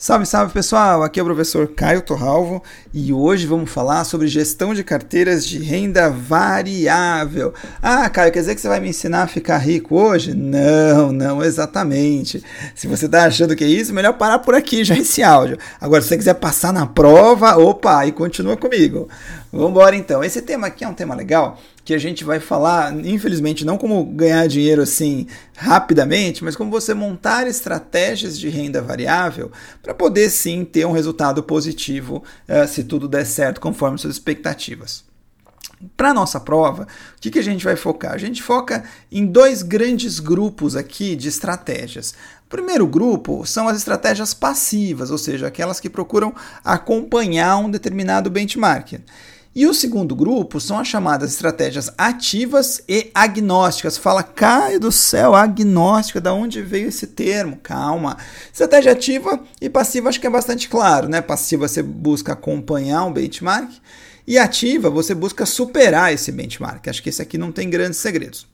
Salve, salve pessoal! Aqui é o professor Caio Torralvo e hoje vamos falar sobre gestão de carteiras de renda variável. Ah, Caio, quer dizer que você vai me ensinar a ficar rico hoje? Não, não exatamente. Se você está achando que é isso, melhor parar por aqui já esse áudio. Agora, se você quiser passar na prova, opa, e continua comigo. Vamos embora então. Esse tema aqui é um tema legal que a gente vai falar, infelizmente, não como ganhar dinheiro assim rapidamente, mas como você montar estratégias de renda variável para poder sim ter um resultado positivo uh, se tudo der certo conforme suas expectativas. Para a nossa prova, o que, que a gente vai focar? A gente foca em dois grandes grupos aqui de estratégias. O primeiro grupo são as estratégias passivas, ou seja, aquelas que procuram acompanhar um determinado benchmark. E o segundo grupo são as chamadas estratégias ativas e agnósticas. Fala, cai do céu, agnóstica, da onde veio esse termo? Calma. Estratégia ativa e passiva acho que é bastante claro, né? Passiva você busca acompanhar um benchmark e ativa você busca superar esse benchmark. Acho que esse aqui não tem grandes segredos.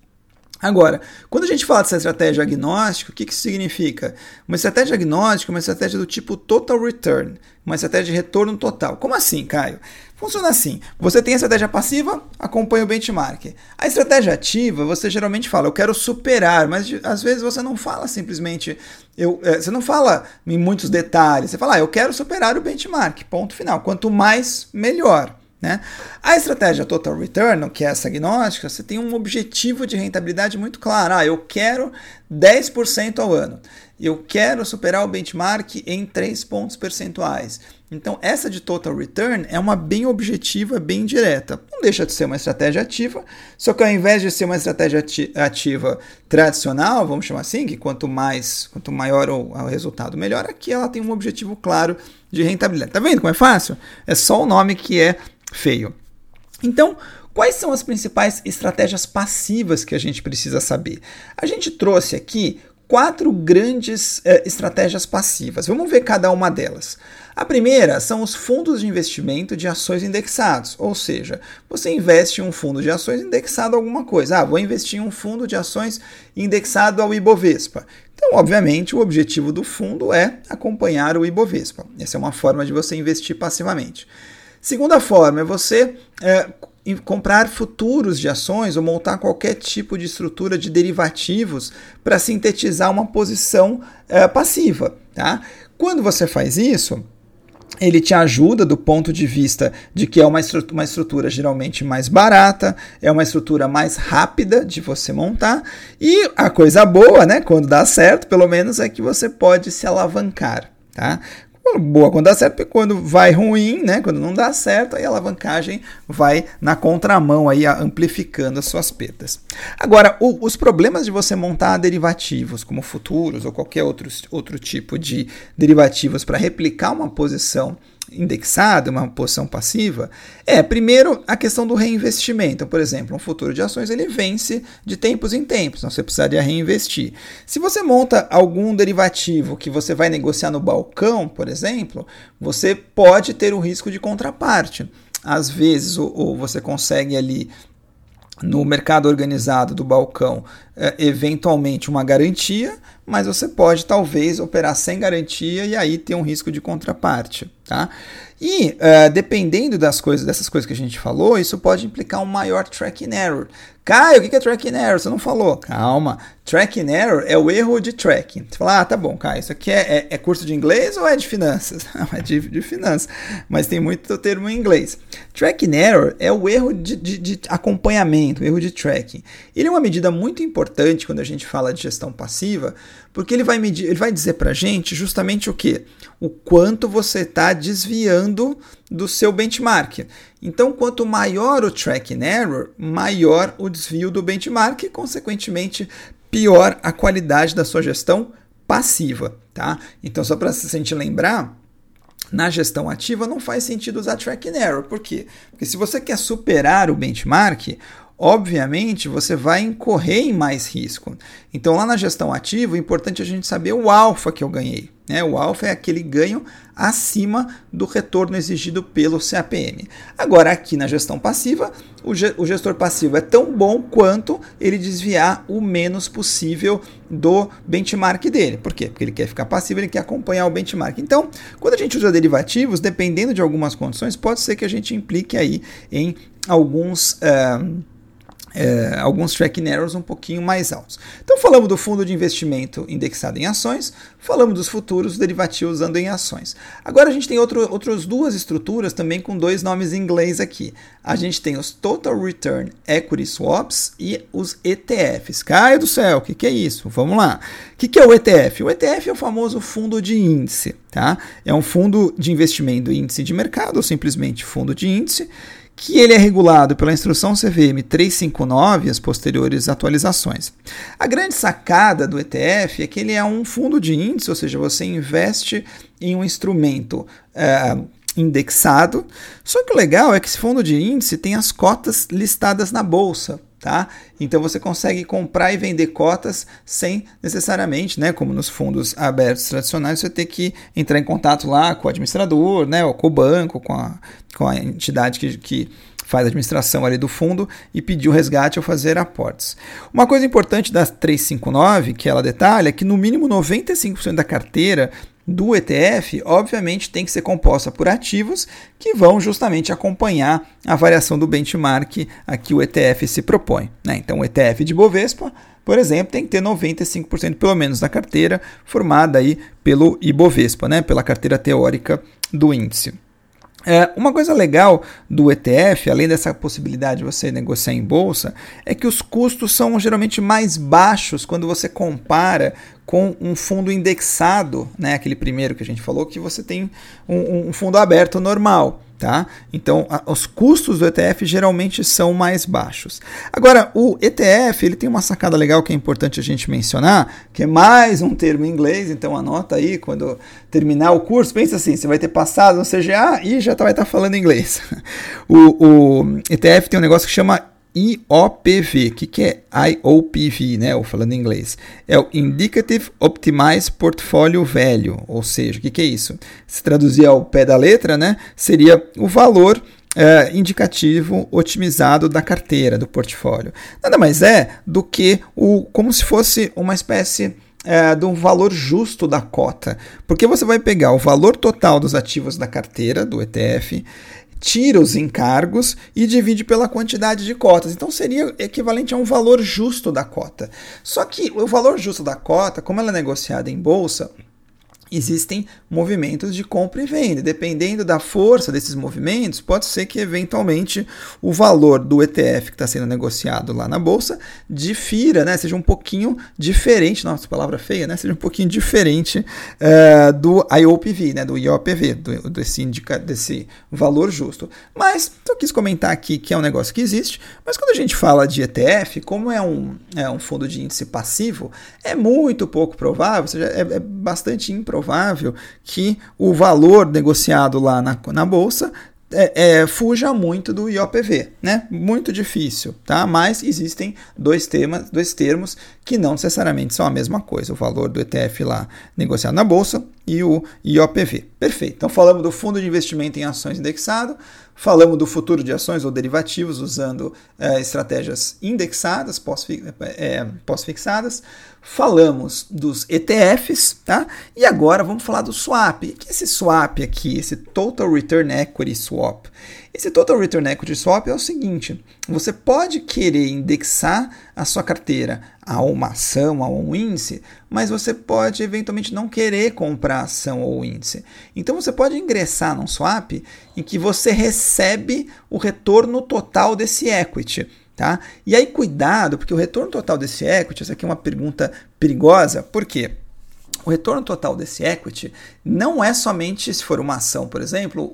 Agora, quando a gente fala dessa estratégia agnóstica, o que, que isso significa? Uma estratégia agnóstica é uma estratégia do tipo total return, uma estratégia de retorno total. Como assim, Caio? Funciona assim: você tem a estratégia passiva, acompanha o benchmark. A estratégia ativa, você geralmente fala, eu quero superar, mas às vezes você não fala simplesmente, eu, é, você não fala em muitos detalhes, você fala, ah, eu quero superar o benchmark, ponto final. Quanto mais, melhor. Né? A estratégia Total Return, que é essa agnóstica, você tem um objetivo de rentabilidade muito claro. Ah, eu quero 10% ao ano. Eu quero superar o benchmark em 3 pontos percentuais. Então, essa de Total Return é uma bem objetiva, bem direta. Não deixa de ser uma estratégia ativa, só que ao invés de ser uma estratégia ativa tradicional, vamos chamar assim, que quanto mais, quanto maior o, o resultado, melhor, aqui ela tem um objetivo claro de rentabilidade. Tá vendo como é fácil? É só o nome que é feio. Então, quais são as principais estratégias passivas que a gente precisa saber? A gente trouxe aqui quatro grandes eh, estratégias passivas. Vamos ver cada uma delas. A primeira são os fundos de investimento de ações indexados, ou seja, você investe em um fundo de ações indexado a alguma coisa. Ah, vou investir em um fundo de ações indexado ao Ibovespa. Então, obviamente, o objetivo do fundo é acompanhar o Ibovespa. Essa é uma forma de você investir passivamente. Segunda forma é você é, comprar futuros de ações ou montar qualquer tipo de estrutura de derivativos para sintetizar uma posição é, passiva. Tá? Quando você faz isso, ele te ajuda do ponto de vista de que é uma estrutura, uma estrutura geralmente mais barata, é uma estrutura mais rápida de você montar, e a coisa boa, né, quando dá certo, pelo menos, é que você pode se alavancar. Tá? Boa quando dá certo, porque quando vai ruim, né, quando não dá certo, aí a alavancagem vai na contramão, aí amplificando as suas perdas. Agora, o, os problemas de você montar derivativos, como futuros ou qualquer outro, outro tipo de derivativos para replicar uma posição indexada, uma posição passiva, é primeiro a questão do reinvestimento. Então, por exemplo, um futuro de ações ele vence de tempos em tempos, então você precisaria reinvestir. Se você monta algum derivativo que você vai negociar no balcão, por exemplo, você pode ter o risco de contraparte. Às vezes, ou, ou você consegue ali no mercado organizado do balcão, é, eventualmente uma garantia, mas você pode talvez operar sem garantia e aí ter um risco de contraparte. Tá? E uh, dependendo das coisas, dessas coisas que a gente falou, isso pode implicar um maior tracking error. Caio, o que é tracking error? Você não falou. Calma. Tracking error é o erro de tracking. Você fala, ah, tá bom, Caio, isso aqui é, é, é curso de inglês ou é de finanças? Não, é de, de finanças, mas tem muito termo em inglês. Tracking error é o erro de, de, de acompanhamento, o erro de tracking. Ele é uma medida muito importante quando a gente fala de gestão passiva, porque ele vai medir, ele vai dizer para a gente justamente o que? O quanto você está desviando do seu benchmark. Então, quanto maior o tracking error, maior o desvio do benchmark e, consequentemente, pior a qualidade da sua gestão passiva, tá? Então, só para a gente lembrar, na gestão ativa não faz sentido usar tracking error. Por quê? Porque se você quer superar o benchmark, obviamente você vai incorrer em mais risco. Então, lá na gestão ativa, o importante é a gente saber o alfa que eu ganhei. Né? O alfa é aquele ganho acima do retorno exigido pelo CAPM. Agora, aqui na gestão passiva, o, gestor passivo é tão bom quanto ele desviar o menos possível do benchmark dele. Por quê? Porque ele quer ficar passivo, ele quer acompanhar o benchmark. Então, quando a gente usa derivativos, dependendo de algumas condições, pode ser que a gente implique aí em alguns. Uh, é, alguns tracking errors um pouquinho mais altos. Então falamos do fundo de investimento indexado em ações, falamos dos futuros derivativos usando em ações. Agora a gente tem outro, outras duas estruturas também com dois nomes em inglês aqui. A gente tem os Total Return Equity Swaps e os ETFs. Caio do céu, o que, que é isso? Vamos lá. O que, que é o ETF? O ETF é o famoso fundo de índice. Tá? É um fundo de investimento índice de mercado, ou simplesmente fundo de índice que ele é regulado pela instrução CVM 359 e as posteriores atualizações. A grande sacada do ETF é que ele é um fundo de índice, ou seja, você investe em um instrumento é, indexado. Só que o legal é que esse fundo de índice tem as cotas listadas na bolsa. Tá? Então você consegue comprar e vender cotas sem necessariamente, né, como nos fundos abertos tradicionais, você ter que entrar em contato lá com o administrador, né, ou com o banco, com a, com a entidade que, que faz a administração ali do fundo e pedir o resgate ou fazer aportes. Uma coisa importante da 359 que ela detalha é que no mínimo 95% da carteira do ETF, obviamente, tem que ser composta por ativos que vão justamente acompanhar a variação do benchmark a que o ETF se propõe. Né? Então, o ETF de Bovespa, por exemplo, tem que ter 95% pelo menos da carteira formada aí pelo Ibovespa, né? pela carteira teórica do índice. É, uma coisa legal do ETF, além dessa possibilidade de você negociar em bolsa, é que os custos são geralmente mais baixos quando você compara com um fundo indexado, né, aquele primeiro que a gente falou, que você tem um, um fundo aberto normal. Tá? Então, a, os custos do ETF geralmente são mais baixos. Agora, o ETF ele tem uma sacada legal que é importante a gente mencionar, que é mais um termo em inglês, então anota aí quando terminar o curso, pensa assim, você vai ter passado no CGA e já tá, vai estar tá falando inglês. O, o ETF tem um negócio que chama IOPV. O que, que é IOPV, né? Ou falando em inglês. É o Indicative Optimized Portfolio Value. Ou seja, o que, que é isso? Se traduzir ao pé da letra, né? Seria o valor é, indicativo otimizado da carteira, do portfólio. Nada mais é do que o, como se fosse uma espécie é, do valor justo da cota. Porque você vai pegar o valor total dos ativos da carteira, do ETF, tira os encargos e divide pela quantidade de cotas. Então seria equivalente a um valor justo da cota. Só que o valor justo da cota, como ela é negociada em bolsa, existem movimentos de compra e venda. Dependendo da força desses movimentos, pode ser que eventualmente o valor do ETF que está sendo negociado lá na bolsa difira, né? seja um pouquinho diferente, nossa palavra feia, né? seja um pouquinho diferente uh, do IOPV, né? do IOPV, do, desse, indica, desse valor justo. Mas eu quis comentar aqui que é um negócio que existe, mas quando a gente fala de ETF, como é um, é um fundo de índice passivo, é muito pouco provável, ou seja, é, é bastante improvável provável que o valor negociado lá na, na bolsa é, é, fuja muito do IOPV, né? Muito difícil, tá? Mas existem dois, temas, dois termos que não necessariamente são a mesma coisa: o valor do ETF lá negociado na bolsa e o IOPV. Perfeito. Então falamos do fundo de investimento em ações indexado, falamos do futuro de ações ou derivativos usando é, estratégias indexadas, é, pós-fixadas, falamos dos ETFs, tá? E agora vamos falar do swap. Que é esse swap aqui, esse Total Return Equity Swap? Esse Total Return Equity Swap é o seguinte: você pode querer indexar a sua carteira a uma ação, a um índice, mas você pode eventualmente não querer comprar ação ou índice. Então você pode ingressar num swap em que você recebe o retorno total desse equity. Tá? E aí, cuidado, porque o retorno total desse equity, essa aqui é uma pergunta perigosa, por quê? O retorno total desse equity não é somente, se for uma ação, por exemplo,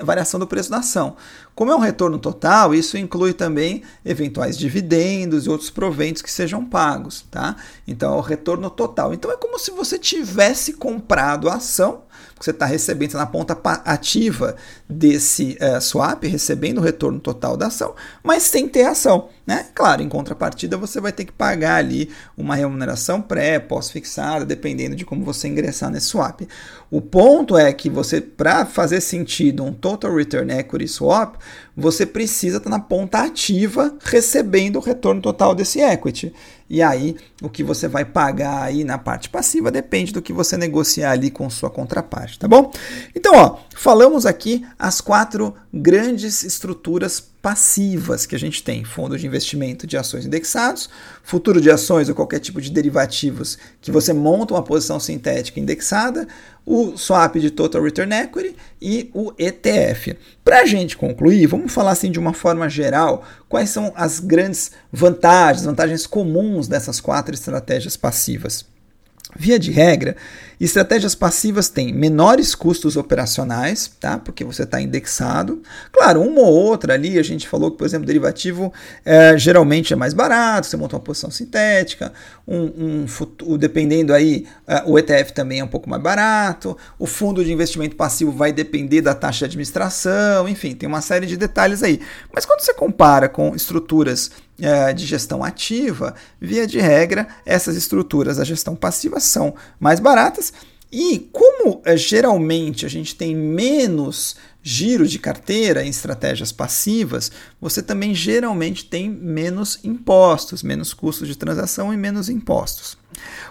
a variação do preço da ação. Como é um retorno total, isso inclui também eventuais dividendos e outros proventos que sejam pagos. Tá? Então é o retorno total. Então é como se você tivesse comprado a ação Você está recebendo, tá na ponta ativa desse uh, swap, recebendo o retorno total da ação, mas sem ter ação. Né? Claro, em contrapartida, você vai ter que pagar ali uma remuneração pré, pós-fixada, dependendo de como você ingressar nesse swap. O ponto é que você, para fazer sentido um Total Return Equity Swap, você precisa estar tá na ponta ativa recebendo o retorno total desse equity. E aí, o que você vai pagar aí na parte passiva depende do que você negociar ali com sua contraparte, tá bom? Então, ó, falamos aqui as quatro grandes estruturas passivas que a gente tem: fundo de investimento de ações indexados, futuro de ações ou qualquer tipo de derivativos que você monta uma posição sintética indexada, o swap de total return equity e o ETF. Para a gente concluir, vamos falar assim de uma forma geral quais são as grandes vantagens, vantagens comuns dessas quatro estratégias passivas. Via de regra, estratégias passivas têm menores custos operacionais, tá? Porque você está indexado. Claro, uma ou outra ali, a gente falou que, por exemplo, derivativo é, geralmente é mais barato, você monta uma posição sintética, um, um dependendo aí, uh, o ETF também é um pouco mais barato, o fundo de investimento passivo vai depender da taxa de administração, enfim, tem uma série de detalhes aí. Mas quando você compara com estruturas é, de gestão ativa, via de regra, essas estruturas da gestão passiva são mais baratas. E como é, geralmente a gente tem menos giro de carteira em estratégias passivas, você também geralmente tem menos impostos, menos custos de transação e menos impostos.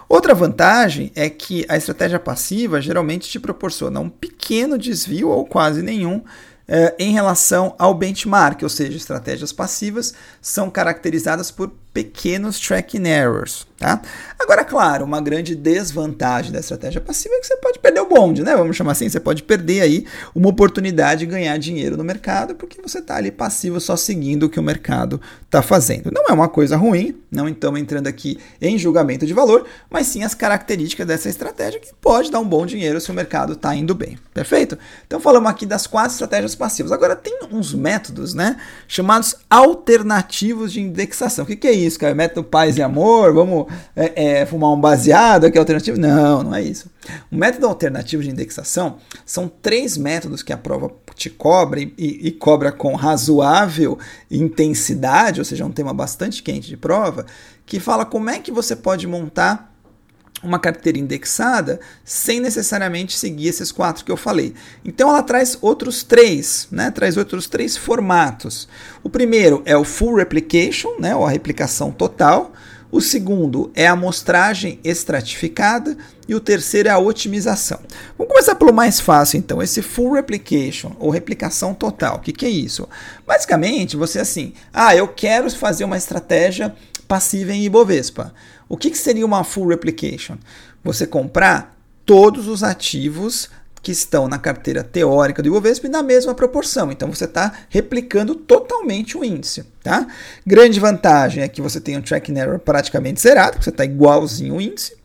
Outra vantagem é que a estratégia passiva geralmente te proporciona um pequeno desvio ou quase nenhum eh, em relação ao benchmark, ou seja, estratégias passivas são caracterizadas por pequenos tracking errors. Tá? Agora, claro, uma grande desvantagem da estratégia passiva é que você pode perder o bonde, né? Vamos chamar assim, você pode perder aí uma oportunidade de ganhar dinheiro no mercado porque você está ali passivo só seguindo o que o mercado está fazendo. Não é uma coisa ruim, não estamos entrando aqui em julgamento de valor, mas sim as características dessa estratégia que pode dar um bom dinheiro se o mercado está indo bem. Perfeito? Então falamos aqui das quatro estratégias passivas. Agora tem uns métodos, né? Chamados alternativos de indexação. O que, que é isso, cara? Método paz e amor? Vamos é, é, fumar um baseado, que é alternativo. Não, não é isso. O método alternativo de indexação são três métodos que a prova te cobra e, e, cobra com razoável intensidade, ou seja, um tema bastante quente de prova, que fala como é que você pode montar uma carteira indexada sem necessariamente seguir esses quatro que eu falei. Então ela traz outros três, né? Traz outros três formatos. O primeiro é o full replication, né? Ou a replicação total. O segundo é a amostragem estratificada e o terceiro é a otimização. Vamos começar pelo mais fácil, então, esse full replication ou replicação total. O que, que é isso? Basicamente, você assim, ah, eu quero fazer uma estratégia passiva em Ibovespa. O que, que seria uma full replication? Você comprar todos os ativos que estão na carteira teórica do Ibovespa na mesma proporção. Então você está replicando totalmente o índice. Tá? Grande vantagem é que você tem um tracking error praticamente zerado, você está igualzinho o índice.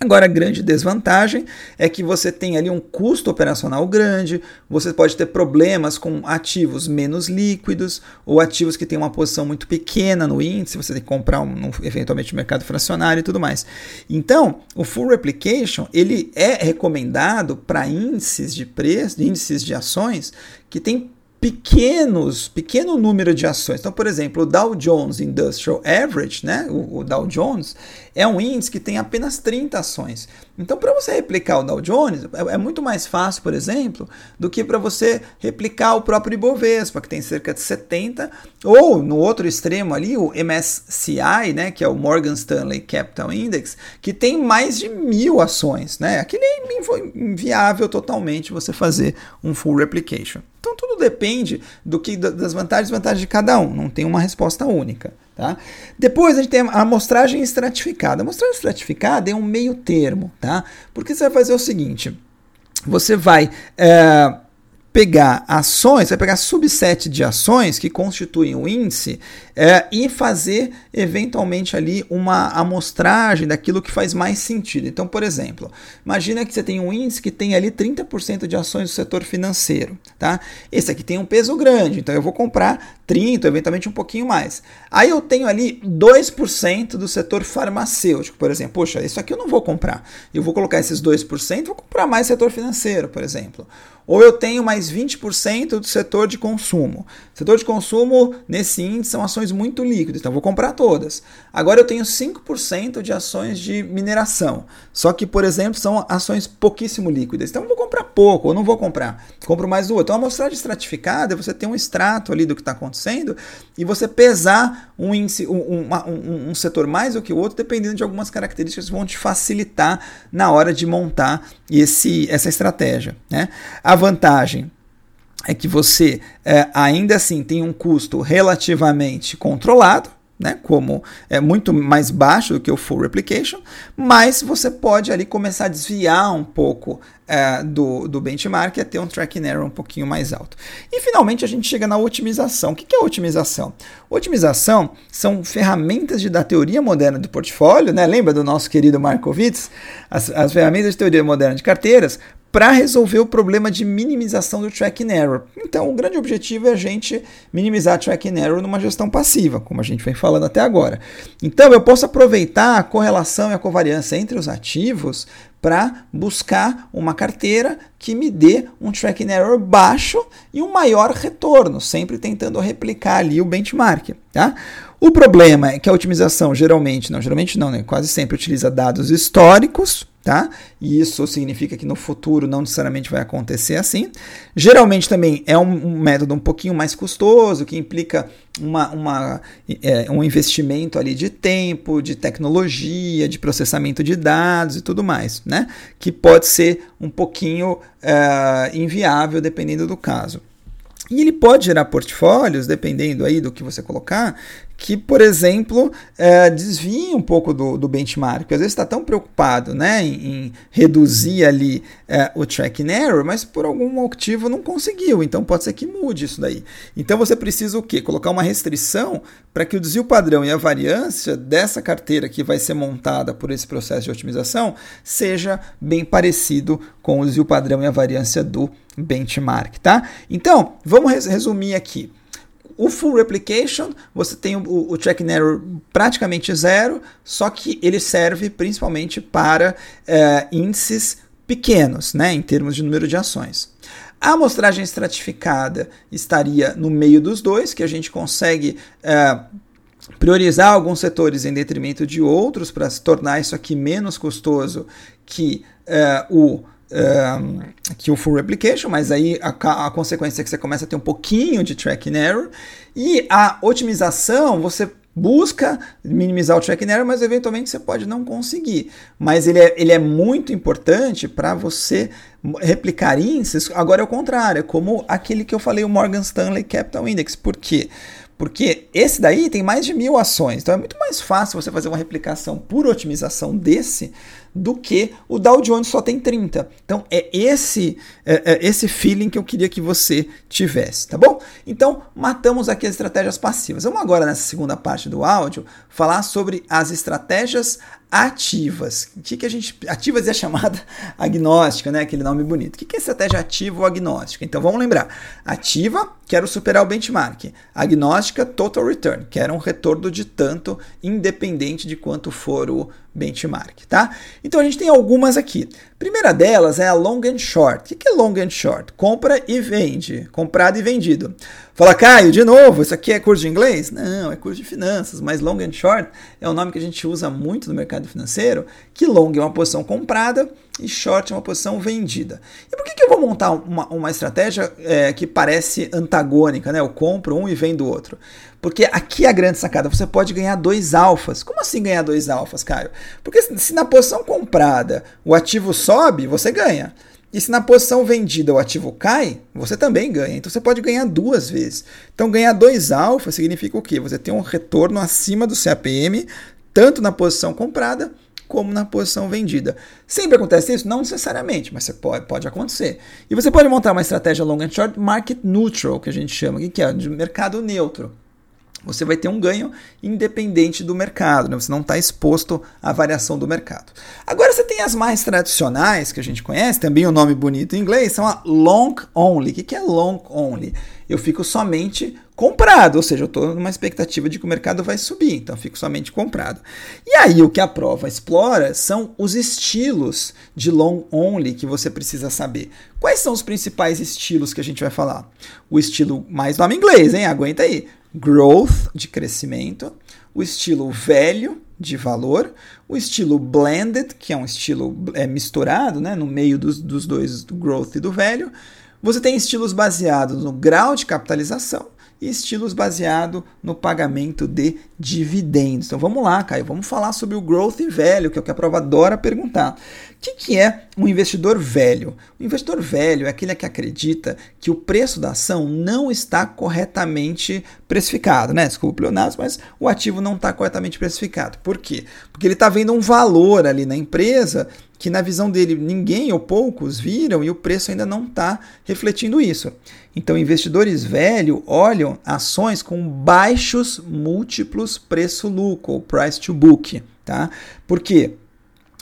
Agora, a grande desvantagem é que você tem ali um custo operacional grande, você pode ter problemas com ativos menos líquidos ou ativos que têm uma posição muito pequena no índice, você tem que comprar um, eventualmente no mercado fracionário e tudo mais. Então, o full replication ele é recomendado para índices de preço, índices de ações que têm pequenos, pequeno número de ações. Então, por exemplo, o Dow Jones Industrial Average, né, o, o Dow Jones, é um índice que tem apenas 30 ações. Então, para você replicar o Dow Jones, é, é, muito mais fácil, por exemplo, do que para você replicar o próprio Ibovespa, que tem cerca de 70, ou no outro extremo ali, o MSCI, né, que é o Morgan Stanley Capital Index, que tem mais de mil ações. Né? É inviável totalmente você fazer um full replication. Então tudo depende do que das vantagens e desvantagens de cada um, não tem uma resposta única. Tá? Depois a gente tem a amostragem estratificada. A amostragem estratificada é um meio termo, tá? Porque você vai fazer o seguinte: você vai é, pegar ações, vai pegar subset de ações que constituem o índice é, e fazer eventualmente ali uma amostragem daquilo que faz mais sentido. Então, por exemplo, imagina que você tem um índice que tem ali 30% de ações do setor financeiro, tá? Esse aqui tem um peso grande, então eu vou comprar 30, eventualmente um pouquinho mais. Aí eu tenho ali 2% do setor farmacêutico, por exemplo. Poxa, isso aqui eu não vou comprar. Eu vou colocar esses 2%, vou comprar mais setor financeiro, por exemplo. Ou eu tenho mais 20% do setor de consumo. Setor de consumo, nesse índice, são ações muito líquidas, então vou comprar todas. Agora eu tenho 5% de ações de mineração. Só que, por exemplo, são ações pouquíssimo líquidas. Então eu vou comprar pouco, ou não vou comprar. Compro mais do outro. Então a amostragem estratificada é você ter um extrato ali do que está acontecendo e você pesar um, índice, um, um, um setor mais do que o outro, dependendo de algumas características que vão te facilitar na hora de montar esse, essa estratégia. Né? A vantagem é que você é, ainda assim tem um custo relativamente controlado, né, como é muito mais baixo do que o full replication, mas você pode ali começar a desviar um pouco é, do, do benchmark e ter um tracking error um pouquinho mais alto. E finalmente a gente chega na otimização. O que é otimização? Otimização são ferramentas de, da teoria moderna do portfólio, né? lembra do nosso querido Markowitz? As, as ferramentas de teoria moderna de carteiras para resolver o problema de minimização do tracking error. Então, o grande objetivo é a gente minimizar tracking error numa gestão passiva, como a gente vem falando até agora. Então, eu posso aproveitar a correlação e a covariância entre os ativos para buscar uma carteira que me dê um tracking error baixo e um maior retorno, sempre tentando replicar ali o benchmark. Tá? O problema é que a otimização geralmente, não, geralmente não, né? Quase sempre utiliza dados históricos, tá? E isso significa que no futuro não necessariamente vai acontecer assim. Geralmente também é um, um método um pouquinho mais custoso, que implica uma, uma, é, um investimento ali de tempo, de tecnologia, de processamento de dados e tudo mais, né? Que pode ser um pouquinho é, inviável dependendo do caso. E ele pode gerar portfólios, dependendo aí do que você colocar, que, por exemplo, é, desvia um pouco do, do benchmark. Às vezes está tão preocupado né, em, em reduzir ali é, o tracking error, mas por algum motivo não conseguiu. Então pode ser que mude isso daí. Então você precisa o quê? Colocar uma restrição para que o desvio padrão e a variância dessa carteira que vai ser montada por esse processo de otimização seja bem parecido com o desvio padrão e a variância do benchmark, tá? Então, vamos resumir aqui. O full replication, você tem o, o tracking error praticamente zero, só que ele serve principalmente para é, índices pequenos, né, em termos de número de ações. A amostragem estratificada estaria no meio dos dois, que a gente consegue é, priorizar alguns setores em detrimento de outros para se tornar isso aqui menos custoso que é, o um, que o full replication, mas aí a, a, consequência é que você começa a ter um pouquinho de tracking error. E a otimização, você busca minimizar o tracking error, mas eventualmente você pode não conseguir. Mas ele é, ele é muito importante para você replicar índices. Agora é o contrário, é como aquele que eu falei, o Morgan Stanley Capital Index. Por quê? Porque esse daí tem mais de mil ações, então é muito mais fácil você fazer uma replicação por otimização desse do que o Dow Jones só tem 30. Então é esse é, é esse feeling que eu queria que você tivesse, tá bom? Então matamos aqui as estratégias passivas. Vamos agora nessa segunda parte do áudio falar sobre as estratégias ativas. O que, que a gente. Ativas é chamada agnóstica, né? Aquele nome bonito. O que, que é estratégia ativa ou agnóstica? Então vamos lembrar. Ativa, quero superar o benchmark. Agnóstica, total return, quero um retorno de tanto, independente de quanto for o benchmark, tá? Então a gente tem algumas aqui. Primeira delas é a long and short. O que é long and short? Compra e vende, comprado e vendido. Fala, Caio, de novo, isso aqui é curso de inglês? Não, é curso de finanças, mas long and short é um nome que a gente usa muito no mercado financeiro, que long é uma posição comprada e short é uma posição vendida. E por que, que eu vou montar uma, uma estratégia é, que parece antagônica, né? Eu compro um e vendo o outro. Porque aqui é a grande sacada, você pode ganhar dois alfas. Como assim ganhar dois alfas, Caio? Porque se na posição comprada o ativo sobe, você ganha. E se na posição vendida o ativo cai, você também ganha. Então você pode ganhar duas vezes. Então ganhar dois alfa significa o quê? Você tem um retorno acima do CAPM, tanto na posição comprada como na posição vendida. Sempre acontece isso? Não necessariamente, mas pode, pode acontecer. E você pode montar uma estratégia long and short market neutral, que a gente chama, que é de mercado neutro você vai ter um ganho independente do mercado, né? você não está exposto à variação do mercado. Agora você tem as mais tradicionais que a gente conhece, também o um nome bonito em inglês, são a long only. O que é long only? Eu fico somente comprado, ou seja, eu estou numa expectativa de que o mercado vai subir, então fico somente comprado. E aí o que a prova explora são os estilos de long only que você precisa saber. Quais são os principais estilos que a gente vai falar? O estilo mais nome inglês, hein? Aguenta aí growth, de crescimento, o estilo velho, de valor, o estilo blended, que é um estilo é, misturado, né, no meio dos, dos dois, do growth e do velho. Você tem estilos baseados no grau de capitalização estilos baseados no pagamento de dividendos. Então vamos lá, Caio, vamos falar sobre o growth velho, que é o que a prova adora perguntar. O que, que é um investidor velho? O investidor velho é aquele que acredita que o preço da ação não está corretamente precificado, né? Desculpa, Leonardo, mas o ativo não está corretamente precificado. Por quê? Porque ele está vendo um valor ali na empresa que na visão dele ninguém ou poucos viram e o preço ainda não está refletindo isso. Então, investidores velhos olham ações com baixos múltiplos preço-lucro, ou price to book. Tá? Por quê?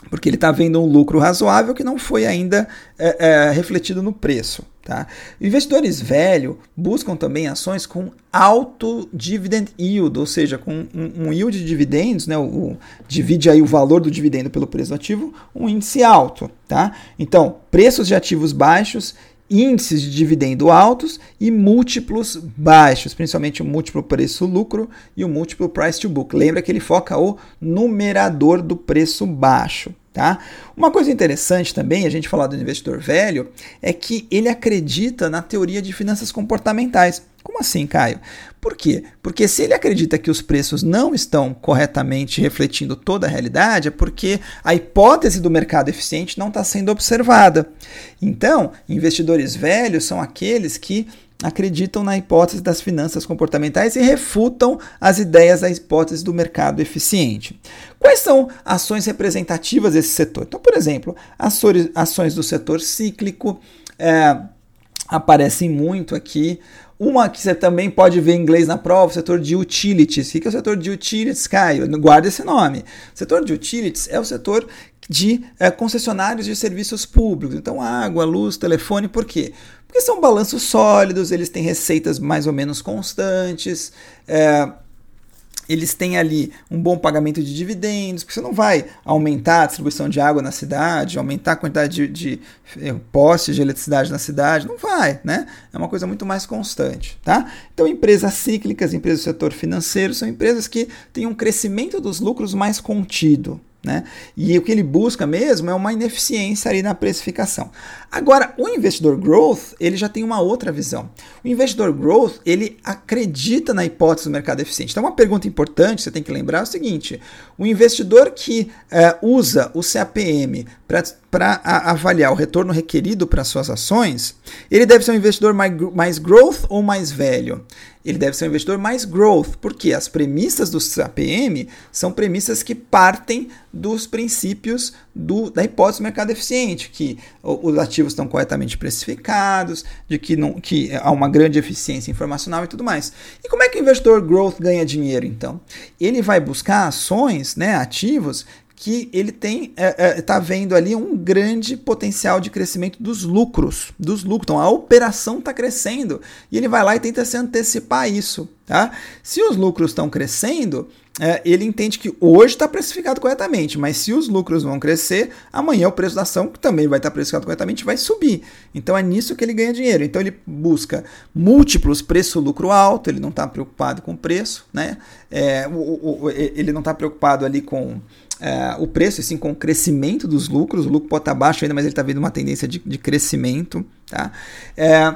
Porque ele está vendo um lucro razoável que não foi ainda é, é, refletido no preço. Tá? Investidores velhos buscam também ações com alto dividend yield, ou seja, com um, um yield de dividendos, né, o, o, divide aí o valor do dividendo pelo preço do ativo, um índice alto. Tá? Então, preços de ativos baixos índices de dividendo altos e múltiplos baixos, principalmente o múltiplo preço-lucro e o múltiplo price to book. Lembra que ele foca o numerador do preço baixo. Tá? Uma coisa interessante também, a gente falar do investidor velho, é que ele acredita na teoria de finanças comportamentais. Como assim, Caio? Por quê? Porque se ele acredita que os preços não estão corretamente refletindo toda a realidade, é porque a hipótese do mercado eficiente não está sendo observada. Então, investidores velhos são aqueles que acreditam na hipótese das finanças comportamentais e refutam as ideias da hipótese do mercado eficiente. Quais são ações representativas desse setor? Então, por exemplo, ações do setor cíclico é, aparecem muito aqui. Uma que você também pode ver em inglês na prova, o setor de utilities. O que é o setor de utilities, Caio? Guarda esse nome. O setor de utilities é o setor de é, concessionários de serviços públicos. Então, água, luz, telefone, por quê? Porque são balanços sólidos, eles têm receitas mais ou menos constantes, é, eles têm ali um bom pagamento de dividendos, porque você não vai aumentar a distribuição de água na cidade, aumentar a quantidade de, de eh, postes de eletricidade na cidade, não vai, né? É uma coisa muito mais constante, tá? Então, empresas cíclicas, empresas do setor financeiro, são empresas que têm um crescimento dos lucros mais contido, né? E o que ele busca mesmo é uma ineficiência ali na precificação. Agora, o investidor growth, ele já tem uma outra visão. O investidor growth, ele acredita na hipótese do mercado eficiente. Então, uma pergunta importante, você tem que lembrar é o seguinte, o investidor que é, usa o CAPM para avaliar o retorno requerido para suas ações, ele deve ser um investidor mais, mais growth ou mais velho? Ele deve ser um investidor mais growth, porque as premissas do CAPM são premissas que partem dos princípios do, da hipótese do mercado eficiente, que os ativos estão corretamente precificados, de que, não, que há uma grande eficiência informacional e tudo mais. E como é que o investidor growth ganha dinheiro, então? Ele vai buscar ações, né, ativos, que ele tem está é, é, tá vendo ali um grande potencial de crescimento dos lucros, dos lucros. Então a operação está crescendo e ele vai lá e tenta se antecipar isso, tá? Se os lucros estão crescendo, é, ele entende que hoje está precificado corretamente, mas se os lucros vão crescer, amanhã o preço da ação, que também vai estar tá precificado corretamente, vai subir. Então é nisso que ele ganha dinheiro. Então ele busca múltiplos preço-lucro alto, ele não está preocupado com preço, né? É, o, o, ele não está preocupado ali com é, o preço, assim, com o crescimento dos lucros. O lucro pode estar baixo ainda, mas ele está vendo uma tendência de, de crescimento. Tá? É,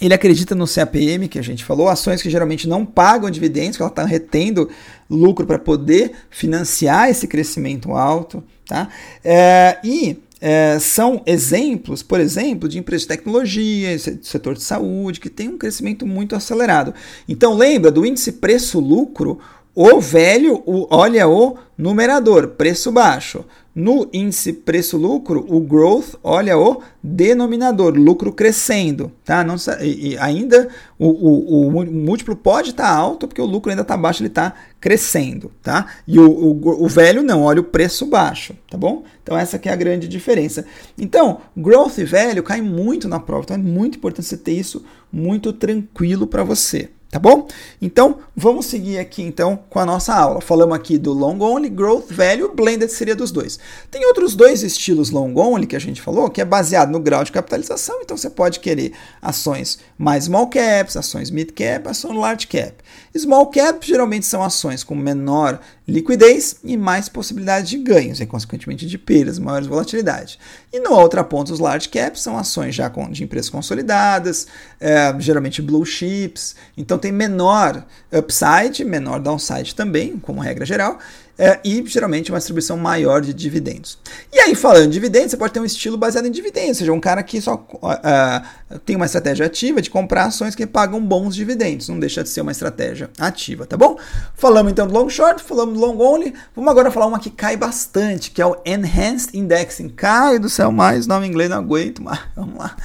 ele acredita no CAPM, que a gente falou, ações que geralmente não pagam dividendos, que ela está retendo lucro para poder financiar esse crescimento alto. Tá? É, e é, são exemplos, por exemplo, de empresas de tecnologia, setor de saúde, que tem um crescimento muito acelerado. Então, lembra do índice preço-lucro? o velho, o, olha o numerador, preço baixo. No índice preço-lucro, o growth, olha o denominador, lucro crescendo, tá? Não, e, ainda o, o, o, múltiplo pode estar tá alto, porque o lucro ainda está baixo, ele está crescendo, tá? E o, o, o, velho não, olha o preço baixo, tá bom? Então essa que é a grande diferença. Então, growth e velho cai muito na prova, então é muito importante você ter isso muito tranquilo para você. Tá bom? Então, vamos seguir aqui então com a nossa aula. Falamos aqui do long only, growth, value, blended seria dos dois. Tem outros dois estilos long only que a gente falou, que é baseado no grau de capitalização, então você pode querer ações mais small caps, ações mid cap, ações large cap. Small cap geralmente são ações com menor liquidez e mais possibilidade de ganhos, e consequentemente de perdas, maiores volatilidade. E no outra ponta, os large caps são ações já de empresas consolidadas, é, geralmente blue chips, então tem menor upside, menor downside também, como regra geral, é, e geralmente uma distribuição maior de dividendos. E aí, falando de dividendos, você pode ter um estilo baseado em dividendos, ou seja, um cara que só uh, tem uma estratégia ativa de comprar ações que pagam bons dividendos, não deixa de ser uma estratégia ativa, tá bom? Falamos então do long short, falamos do long only, vamos agora falar uma que cai bastante, que é o Enhanced Indexing. Cai do céu mais, nome em inglês não aguento, mas vamos lá.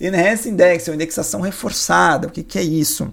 Enhanced Indexing, indexação reforçada, o que, que é isso?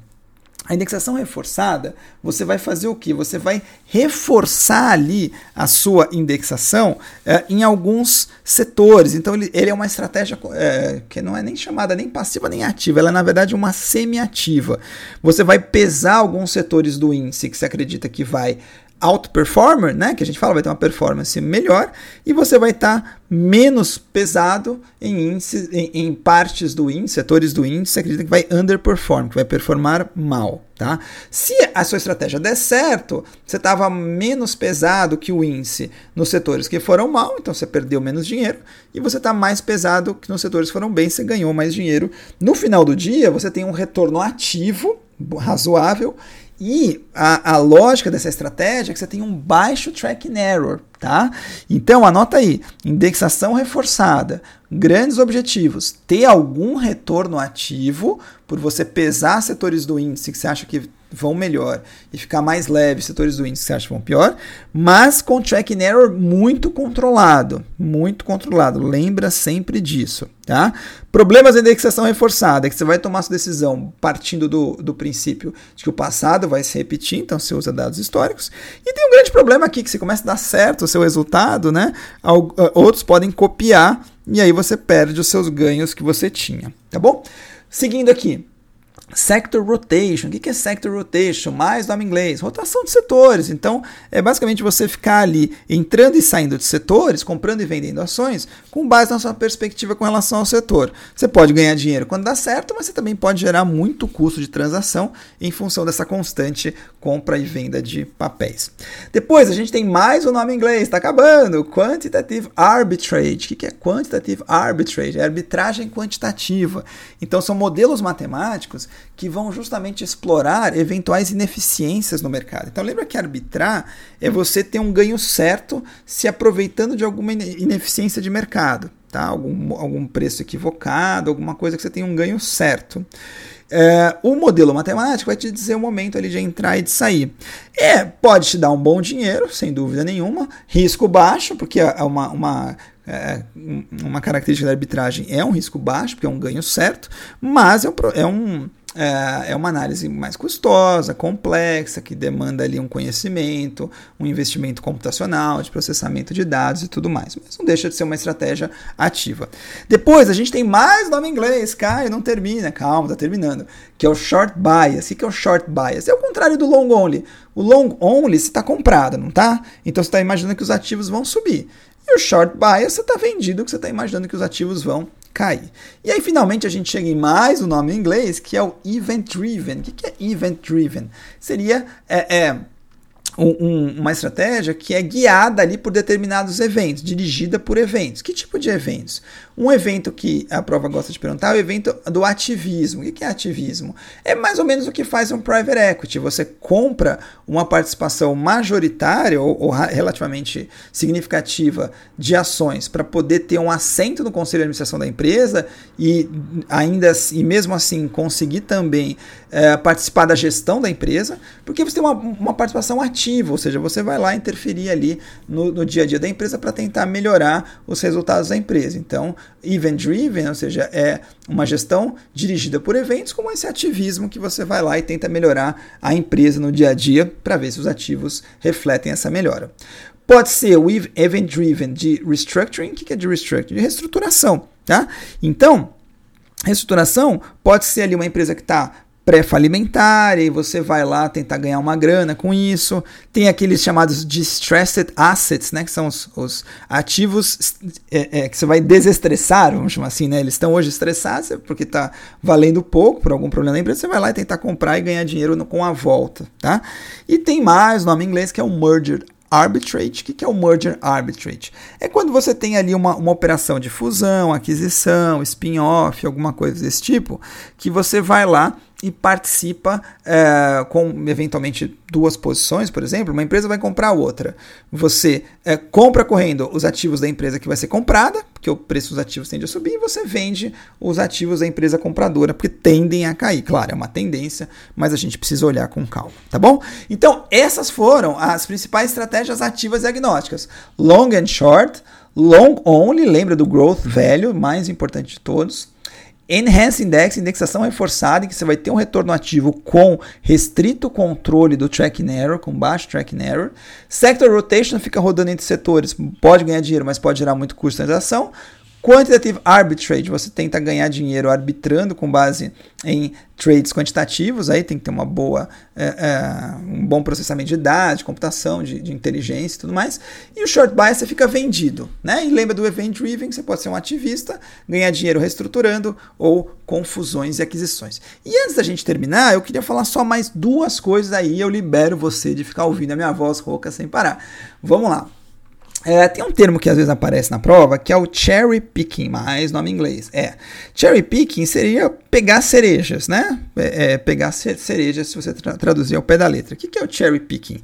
A indexação reforçada, você vai fazer o que? Você vai reforçar ali a sua indexação é, em alguns setores. Então, ele, ele é uma estratégia é, que não é nem chamada nem passiva nem ativa, ela é na verdade uma semi-ativa. Você vai pesar alguns setores do índice que você acredita que vai outperformer, né, que a gente fala vai ter uma performance melhor, e você vai estar tá menos pesado em, índice, em, em, partes do índice, setores do índice, acredita que vai underperform, que vai performar mal. Tá? Se a sua estratégia der certo, você estava menos pesado que o índice nos setores que foram mal, então você perdeu menos dinheiro, e você está mais pesado que nos setores que foram bem, você ganhou mais dinheiro. No final do dia, você tem um retorno ativo razoável e a, a, lógica dessa estratégia é que você tem um baixo tracking error, tá? Então anota aí, indexação reforçada, grandes objetivos, ter algum retorno ativo por você pesar setores do índice que você acha que vão melhor e ficar mais leve setores do índice que você acha que vão pior, mas com tracking error muito controlado, muito controlado. Lembra sempre disso, tá? Problemas da indexação reforçada, é que você vai tomar sua decisão partindo do, do princípio de que o passado vai se repetir, então você usa dados históricos. E tem um grande problema aqui, que você começa a dar certo o seu resultado, né? Outros podem copiar e aí você perde os seus ganhos que você tinha, tá bom? Seguindo aqui, Sector rotation. O que é sector rotation? Mais nome inglês. Rotação de setores. Então, é basicamente você ficar ali entrando e saindo de setores, comprando e vendendo ações, com base na sua perspectiva com relação ao setor. Você pode ganhar dinheiro quando dá certo, mas você também pode gerar muito custo de transação em função dessa constante compra e venda de papéis. Depois, a gente tem mais o nome inglês. Está acabando. Quantitative Arbitrage. O que é Quantitative Arbitrage? É arbitragem quantitativa. Então, são modelos matemáticos que vão justamente explorar eventuais ineficiências no mercado. Então lembra que arbitrar é você ter um ganho certo se aproveitando de alguma ineficiência de mercado, tá? algum, algum preço equivocado, alguma coisa que você tem um ganho certo. É, o modelo matemático vai te dizer o momento ali de entrar e de sair. É, pode te dar um bom dinheiro, sem dúvida nenhuma, risco baixo, porque é uma, uma é, uma característica da arbitragem é um risco baixo, porque é um ganho certo, mas é um, é um é, é uma análise mais custosa, complexa, que demanda ali um conhecimento, um investimento computacional, de processamento de dados e tudo mais. Mas não deixa de ser uma estratégia ativa. Depois, a gente tem mais nome em inglês, Caio, não termina, calma, tá terminando, que é o short bias. O que é o short bias? É o contrário do long only. O long only está comprado, não tá? Então você está imaginando que os ativos vão subir. E o short bias, você está vendido, que você está imaginando que os ativos vão cair. E aí, finalmente, a gente chega em mais um nome em inglês, que é o Event Driven. O que é Event Driven? Seria é, é um, uma estratégia que é guiada ali por determinados eventos, dirigida por eventos. Que tipo de eventos? Um evento que a prova gosta de perguntar é o evento do ativismo. O que é ativismo? É mais ou menos o que faz um private equity. Você compra uma participação majoritária ou, ou relativamente significativa de ações para poder ter um assento no conselho de administração da empresa e ainda e mesmo assim conseguir também é, participar da gestão da empresa, porque você tem uma, uma participação ativa, ou seja, você vai lá interferir ali no, no dia a dia da empresa para tentar melhorar os resultados da empresa. Então, event driven, ou seja, é uma gestão dirigida por eventos, como esse ativismo que você vai lá e tenta melhorar a empresa no dia a dia para ver se os ativos refletem essa melhora. Pode ser o event driven de restructuring, o que é de restructuring? De reestruturação, tá? Então, reestruturação pode ser ali uma empresa que está pré-falimentar, e você vai lá tentar ganhar uma grana com isso. Tem aqueles chamados distressed assets, né, que são os, os ativos é, é, que você vai desestressar, vamos chamar assim, né? Eles estão hoje estressados porque está valendo pouco por algum problema da empresa, você vai lá e tentar comprar e ganhar dinheiro no, com a volta, tá? E tem mais nome em inglês que é o merger arbitrage. O que é o merger arbitrage? É quando você tem ali uma, uma operação de fusão, aquisição, spin-off, alguma coisa desse tipo, que você vai lá e participa é, com eventualmente duas posições, por exemplo, uma empresa vai comprar outra. Você é, compra correndo os ativos da empresa que vai ser comprada, porque o preço dos ativos tende a subir, e você vende os ativos da empresa compradora, porque tendem a cair. Claro, é uma tendência, mas a gente precisa olhar com calma, tá bom? Então, essas foram as principais estratégias ativas e agnósticas. Long and short, long only, lembra do growth velho, mais importante de todos Enhanced Index, indexação reforçada, em que você vai ter um retorno ativo com restrito controle do track error, com baixo track error. Sector Rotation fica rodando entre setores, pode ganhar dinheiro, mas pode gerar muito custo de transação. Quantitative Arbitrage, você tenta ganhar dinheiro arbitrando com base em trades quantitativos, aí tem que ter uma boa, é, é, um bom processamento de dados, de computação, de, de, inteligência e tudo mais. E o short bias você fica vendido, né? E lembra do event driven, você pode ser um ativista, ganhar dinheiro reestruturando ou com fusões e aquisições. E antes da gente terminar, eu queria falar só mais duas coisas aí, eu libero você de ficar ouvindo a minha voz rouca sem parar. Vamos lá. É, tem um termo que às vezes aparece na prova que é o cherry picking, mais nome em inglês. É, cherry picking seria pegar cerejas, né? É, é, pegar cerejas se você tra traduzir ao pé da letra. O que, que é o cherry picking?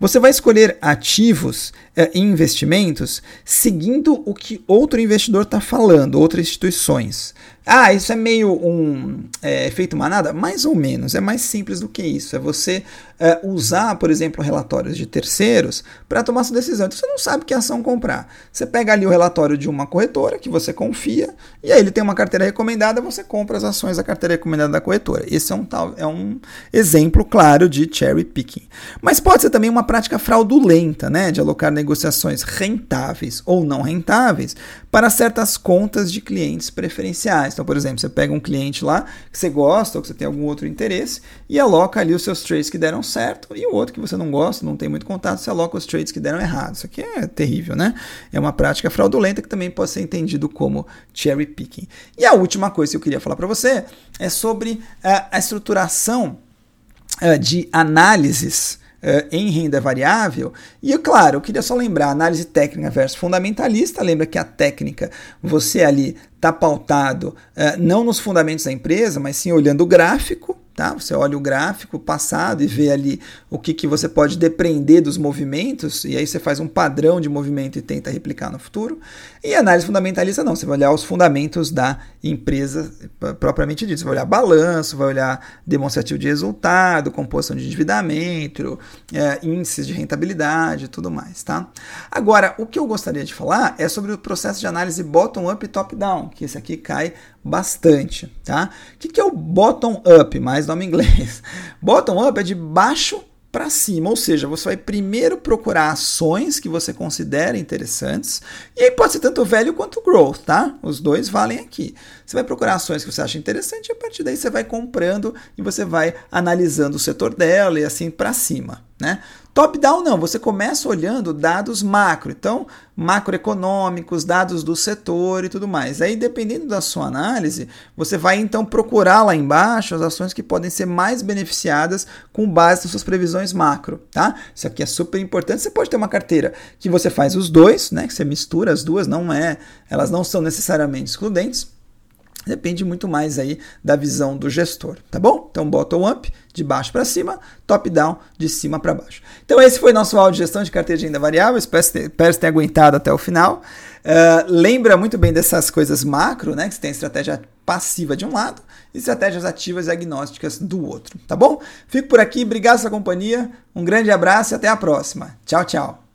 Você vai escolher ativos é, e investimentos seguindo o que outro investidor está falando, outras instituições. Ah, isso é meio um é, efeito manada? Mais ou menos, é mais simples do que isso. É você é, usar, por exemplo, relatórios de terceiros para tomar sua decisão. Então, você não sabe que ação comprar. Você pega ali o relatório de uma corretora que você confia, e aí ele tem uma carteira recomendada, você compra as ações da carteira recomendada da corretora. Esse é um, tal, é um exemplo claro de cherry picking. Mas pode ser também uma prática fraudulenta, né, de alocar negociações rentáveis ou não rentáveis para certas contas de clientes preferenciais. Então, por exemplo, você pega um cliente lá que você gosta ou que você tem algum outro interesse e aloca ali os seus trades que deram certo e o outro que você não gosta, não tem muito contato, você aloca os trades que deram errado. Isso aqui é terrível, né? É uma prática fraudulenta que também pode ser entendido como cherry picking. E a última coisa que eu queria falar para você é sobre uh, a estruturação uh, de análises Uh, em renda variável. E, claro, eu queria só lembrar, análise técnica versus fundamentalista. Lembra que a técnica, você ali está pautado uh, não nos fundamentos da empresa, mas sim olhando o gráfico. Tá? Você olha o gráfico passado e vê ali o que, que você pode depreender dos movimentos, e aí você faz um padrão de movimento e tenta replicar no futuro. E análise fundamentalista não, você vai olhar os fundamentos da empresa propriamente dito. Você vai olhar balanço, vai olhar demonstrativo de resultado, composição de endividamento, é, índices de rentabilidade e tudo mais. Tá? Agora, o que eu gostaria de falar é sobre o processo de análise bottom-up e top-down, que esse aqui cai bastante, tá? O que, que é o bottom up? Mais nome inglês. Bottom up é de baixo para cima, ou seja, você vai primeiro procurar ações que você considera interessantes, e aí pode ser tanto velho quanto growth, tá? Os dois valem aqui. você vai procurar ações que você acha interessante e a partir daí você vai comprando e você vai analisando o setor dela e assim para cima. Né? Top-down não, você começa olhando dados macro, então macroeconômicos, dados do setor e tudo mais. Aí, dependendo da sua análise, você vai então procurar lá embaixo as ações que podem ser mais beneficiadas com base nas suas previsões macro, tá? Isso aqui é super importante. Você pode ter uma carteira que você faz os dois, né? Que você mistura as duas, não é, elas não são necessariamente excludentes. Depende muito mais aí da visão do gestor, tá bom? Então, bottom up, de baixo para cima, top down, de cima para baixo. Então, esse foi nosso áudio de gestão de carteira de renda variável. Espero que você tenha aguentado até o final. Uh, lembra muito bem dessas coisas macro, né? Que você tem estratégia passiva de um lado e estratégias ativas e agnósticas do outro, tá bom? Fico por aqui, obrigado pela companhia, um grande abraço e até a próxima. Tchau, tchau.